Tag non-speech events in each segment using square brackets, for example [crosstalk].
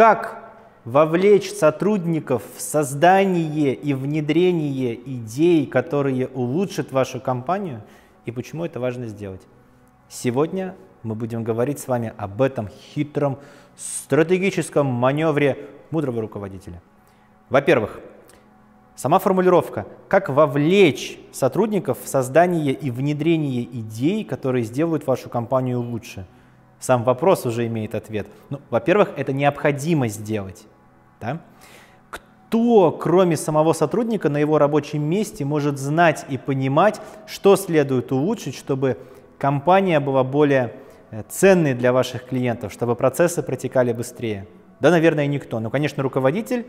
как вовлечь сотрудников в создание и внедрение идей, которые улучшат вашу компанию, и почему это важно сделать. Сегодня мы будем говорить с вами об этом хитром стратегическом маневре мудрого руководителя. Во-первых, сама формулировка, как вовлечь сотрудников в создание и внедрение идей, которые сделают вашу компанию лучше. Сам вопрос уже имеет ответ. Ну, во-первых, это необходимо сделать. Да? Кто, кроме самого сотрудника на его рабочем месте, может знать и понимать, что следует улучшить, чтобы компания была более э, ценной для ваших клиентов, чтобы процессы протекали быстрее? Да, наверное, никто. Но, конечно, руководитель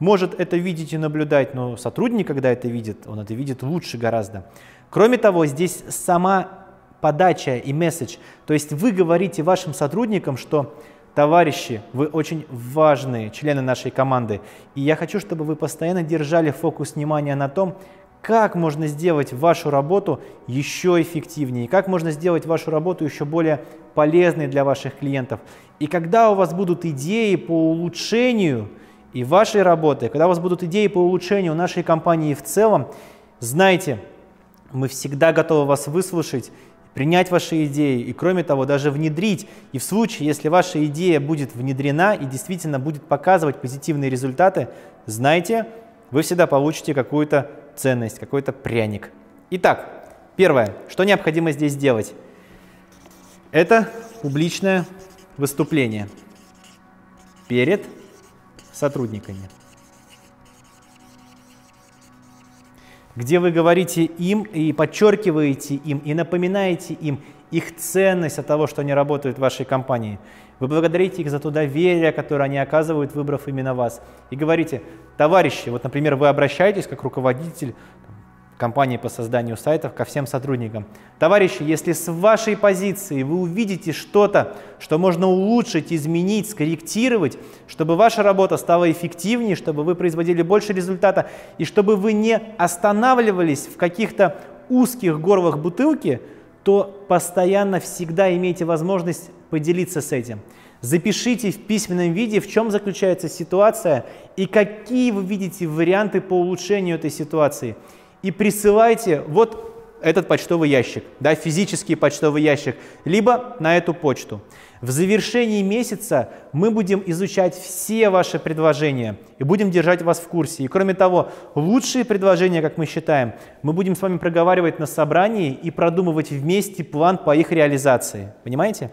может это видеть и наблюдать, но сотрудник, когда это видит, он это видит лучше гораздо. Кроме того, здесь сама подача и месседж. То есть вы говорите вашим сотрудникам, что товарищи, вы очень важные члены нашей команды, и я хочу, чтобы вы постоянно держали фокус внимания на том, как можно сделать вашу работу еще эффективнее, как можно сделать вашу работу еще более полезной для ваших клиентов. И когда у вас будут идеи по улучшению и вашей работы, когда у вас будут идеи по улучшению нашей компании в целом, знайте, мы всегда готовы вас выслушать, принять ваши идеи и, кроме того, даже внедрить. И в случае, если ваша идея будет внедрена и действительно будет показывать позитивные результаты, знайте, вы всегда получите какую-то ценность, какой-то пряник. Итак, первое, что необходимо здесь сделать? Это публичное выступление перед сотрудниками, где вы говорите им и подчеркиваете им, и напоминаете им их ценность от того, что они работают в вашей компании. Вы благодарите их за то доверие, которое они оказывают, выбрав именно вас. И говорите, товарищи, вот, например, вы обращаетесь как руководитель компании по созданию сайтов ко всем сотрудникам. Товарищи, если с вашей позиции вы увидите что-то, что можно улучшить, изменить, скорректировать, чтобы ваша работа стала эффективнее, чтобы вы производили больше результата и чтобы вы не останавливались в каких-то узких горлах бутылки, то постоянно всегда имейте возможность поделиться с этим. Запишите в письменном виде, в чем заключается ситуация и какие вы видите варианты по улучшению этой ситуации – и присылайте вот этот почтовый ящик, да, физический почтовый ящик, либо на эту почту. В завершении месяца мы будем изучать все ваши предложения и будем держать вас в курсе. И кроме того, лучшие предложения, как мы считаем, мы будем с вами проговаривать на собрании и продумывать вместе план по их реализации. Понимаете?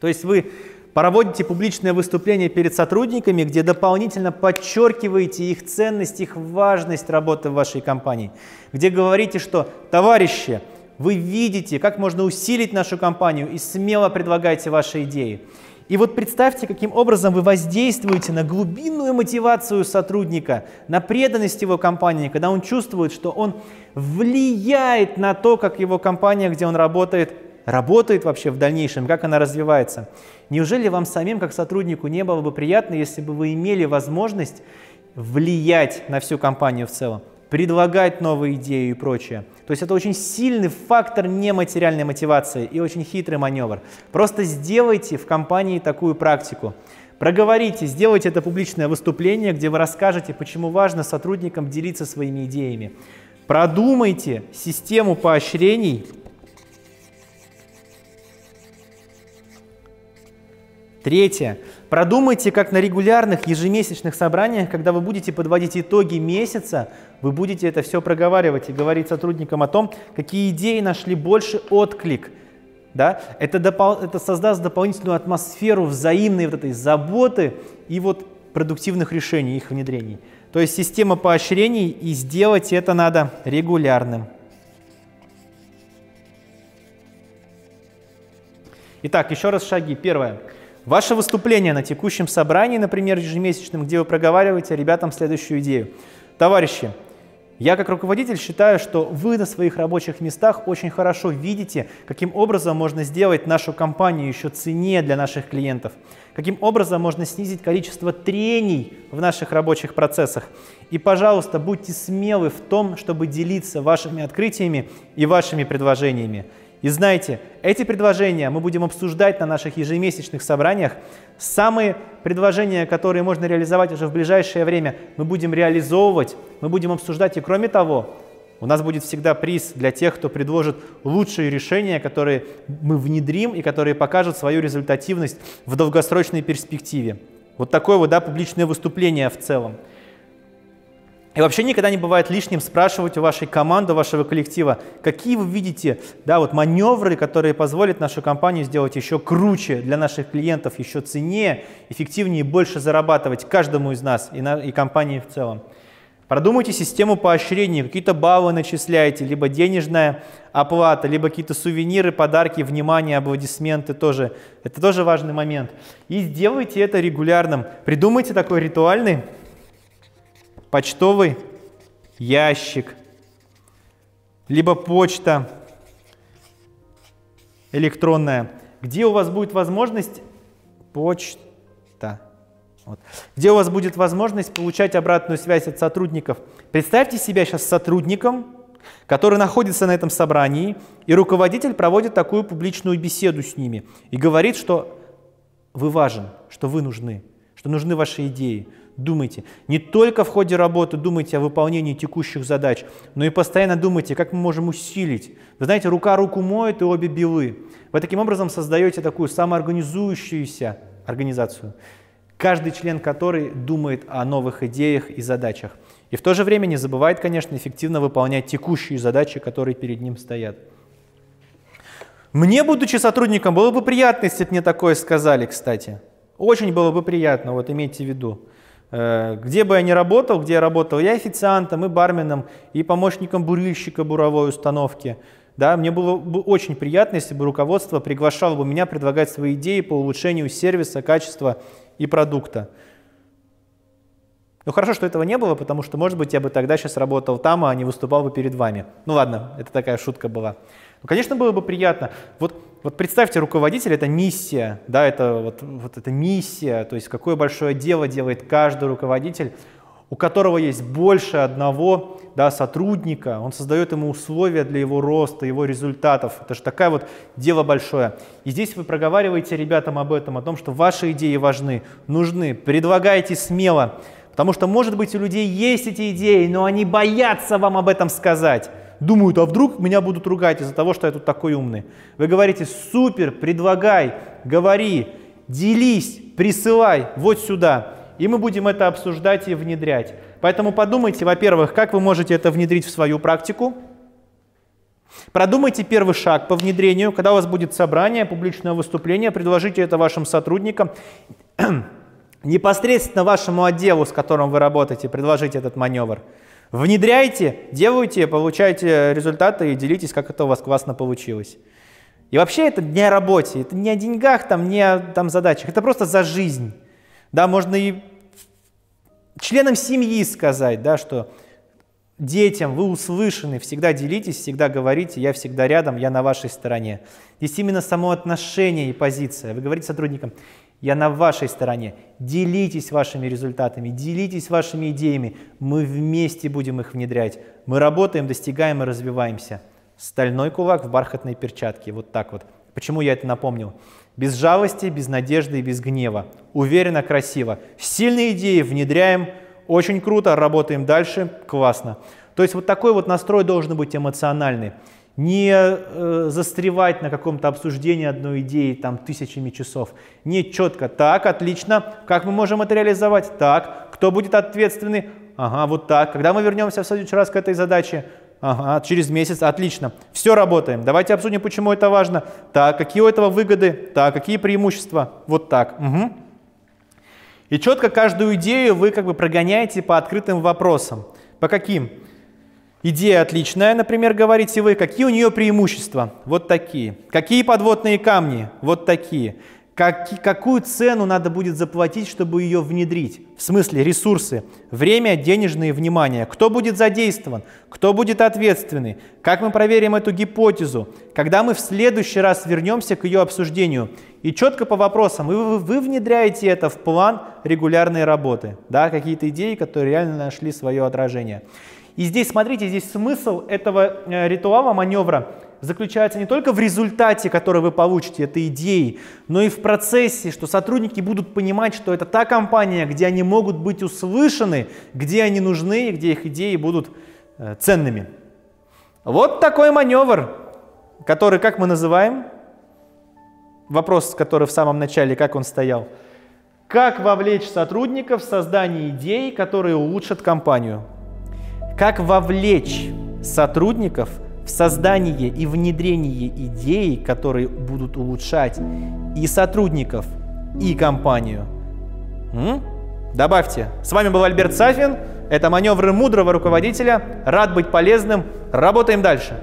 То есть вы Проводите публичное выступление перед сотрудниками, где дополнительно подчеркиваете их ценность, их важность работы в вашей компании, где говорите, что товарищи, вы видите, как можно усилить нашу компанию и смело предлагайте ваши идеи. И вот представьте, каким образом вы воздействуете на глубинную мотивацию сотрудника, на преданность его компании, когда он чувствует, что он влияет на то, как его компания, где он работает, работает вообще в дальнейшем, как она развивается. Неужели вам самим, как сотруднику, не было бы приятно, если бы вы имели возможность влиять на всю компанию в целом, предлагать новые идеи и прочее? То есть это очень сильный фактор нематериальной мотивации и очень хитрый маневр. Просто сделайте в компании такую практику. Проговорите, сделайте это публичное выступление, где вы расскажете, почему важно сотрудникам делиться своими идеями. Продумайте систему поощрений Третье. Продумайте, как на регулярных ежемесячных собраниях, когда вы будете подводить итоги месяца, вы будете это все проговаривать и говорить сотрудникам о том, какие идеи нашли больше отклик. Да? Это, допол- это создаст дополнительную атмосферу взаимной вот этой заботы и вот продуктивных решений, их внедрений. То есть система поощрений, и сделать это надо регулярным. Итак, еще раз шаги. Первое. Ваше выступление на текущем собрании, например, ежемесячном, где вы проговариваете ребятам следующую идею. Товарищи, я как руководитель считаю, что вы на своих рабочих местах очень хорошо видите, каким образом можно сделать нашу компанию еще ценнее для наших клиентов, каким образом можно снизить количество трений в наших рабочих процессах. И, пожалуйста, будьте смелы в том, чтобы делиться вашими открытиями и вашими предложениями. И знайте, эти предложения мы будем обсуждать на наших ежемесячных собраниях. Самые предложения, которые можно реализовать уже в ближайшее время, мы будем реализовывать, мы будем обсуждать. И кроме того, у нас будет всегда приз для тех, кто предложит лучшие решения, которые мы внедрим и которые покажут свою результативность в долгосрочной перспективе. Вот такое вот да, публичное выступление в целом. И вообще никогда не бывает лишним спрашивать у вашей команды, у вашего коллектива, какие вы видите да, вот маневры, которые позволят нашу компанию сделать еще круче для наших клиентов, еще ценнее, эффективнее и больше зарабатывать каждому из нас и, на, и компании в целом. Продумайте систему поощрений, какие-то баллы начисляете, либо денежная оплата, либо какие-то сувениры, подарки, внимание, аплодисменты тоже. Это тоже важный момент. И сделайте это регулярным. Придумайте такой ритуальный почтовый ящик, либо почта электронная, где у вас будет возможность почта, вот, где у вас будет возможность получать обратную связь от сотрудников. Представьте себя сейчас сотрудником, который находится на этом собрании, и руководитель проводит такую публичную беседу с ними и говорит, что вы важен, что вы нужны, что нужны ваши идеи, Думайте. Не только в ходе работы думайте о выполнении текущих задач, но и постоянно думайте, как мы можем усилить. Вы знаете, рука руку моет и обе белы. Вы таким образом создаете такую самоорганизующуюся организацию, каждый член которой думает о новых идеях и задачах. И в то же время не забывает, конечно, эффективно выполнять текущие задачи, которые перед ним стоят. Мне, будучи сотрудником, было бы приятно, если бы мне такое сказали, кстати. Очень было бы приятно, вот имейте в виду. Э, где бы я ни работал, где я работал, я официантом, и барменом, и помощником бурильщика буровой установки. Да, мне было бы очень приятно, если бы руководство приглашало бы меня предлагать свои идеи по улучшению сервиса, качества и продукта. Ну хорошо, что этого не было, потому что, может быть, я бы тогда сейчас работал там, а не выступал бы перед вами. Ну ладно, это такая шутка была. Ну, конечно, было бы приятно. Вот, вот представьте, руководитель – это миссия, да, это вот, вот это миссия, то есть какое большое дело делает каждый руководитель, у которого есть больше одного да, сотрудника, он создает ему условия для его роста, его результатов. Это же такое вот дело большое. И здесь вы проговариваете ребятам об этом, о том, что ваши идеи важны, нужны, предлагайте смело, потому что, может быть, у людей есть эти идеи, но они боятся вам об этом сказать думают, а вдруг меня будут ругать из-за того, что я тут такой умный. Вы говорите, супер, предлагай, говори, делись, присылай вот сюда. И мы будем это обсуждать и внедрять. Поэтому подумайте, во-первых, как вы можете это внедрить в свою практику. Продумайте первый шаг по внедрению, когда у вас будет собрание, публичное выступление, предложите это вашим сотрудникам. [clears throat] Непосредственно вашему отделу, с которым вы работаете, предложите этот маневр. Внедряйте, делайте, получайте результаты и делитесь, как это у вас классно получилось. И вообще это не о работе, это не о деньгах, там, не о там, задачах, это просто за жизнь. Да, можно и членам семьи сказать, да, что детям вы услышаны, всегда делитесь, всегда говорите, я всегда рядом, я на вашей стороне. Здесь именно само отношение и позиция. Вы говорите сотрудникам, я на вашей стороне. Делитесь вашими результатами, делитесь вашими идеями. Мы вместе будем их внедрять. Мы работаем, достигаем и развиваемся. Стальной кулак в бархатной перчатке. Вот так вот. Почему я это напомнил? Без жалости, без надежды и без гнева. Уверенно, красиво. Сильные идеи внедряем. Очень круто, работаем дальше. Классно. То есть вот такой вот настрой должен быть эмоциональный не э, застревать на каком-то обсуждении одной идеи там тысячами часов. Не четко. Так, отлично. Как мы можем это реализовать? Так. Кто будет ответственный? Ага, вот так. Когда мы вернемся в следующий раз к этой задаче? Ага, через месяц. Отлично. Все работаем. Давайте обсудим, почему это важно. Так, какие у этого выгоды? Так, какие преимущества? Вот так. Угу. И четко каждую идею вы как бы прогоняете по открытым вопросам. По каким? Идея отличная, например, говорите вы. Какие у нее преимущества? Вот такие. Какие подводные камни? Вот такие. Как, какую цену надо будет заплатить, чтобы ее внедрить? В смысле ресурсы, время, денежные, внимание. Кто будет задействован? Кто будет ответственный? Как мы проверим эту гипотезу? Когда мы в следующий раз вернемся к ее обсуждению? И четко по вопросам, вы, вы внедряете это в план регулярной работы. Да, какие-то идеи, которые реально нашли свое отражение. И здесь, смотрите, здесь смысл этого э, ритуала, маневра заключается не только в результате, который вы получите, этой идеи, но и в процессе, что сотрудники будут понимать, что это та компания, где они могут быть услышаны, где они нужны где их идеи будут э, ценными. Вот такой маневр, который, как мы называем, вопрос, который в самом начале, как он стоял, как вовлечь сотрудников в создание идей, которые улучшат компанию. Как вовлечь сотрудников – создание и внедрение идей, которые будут улучшать и сотрудников, и компанию. М? Добавьте. С вами был Альберт Сафин. Это маневры мудрого руководителя. Рад быть полезным. Работаем дальше.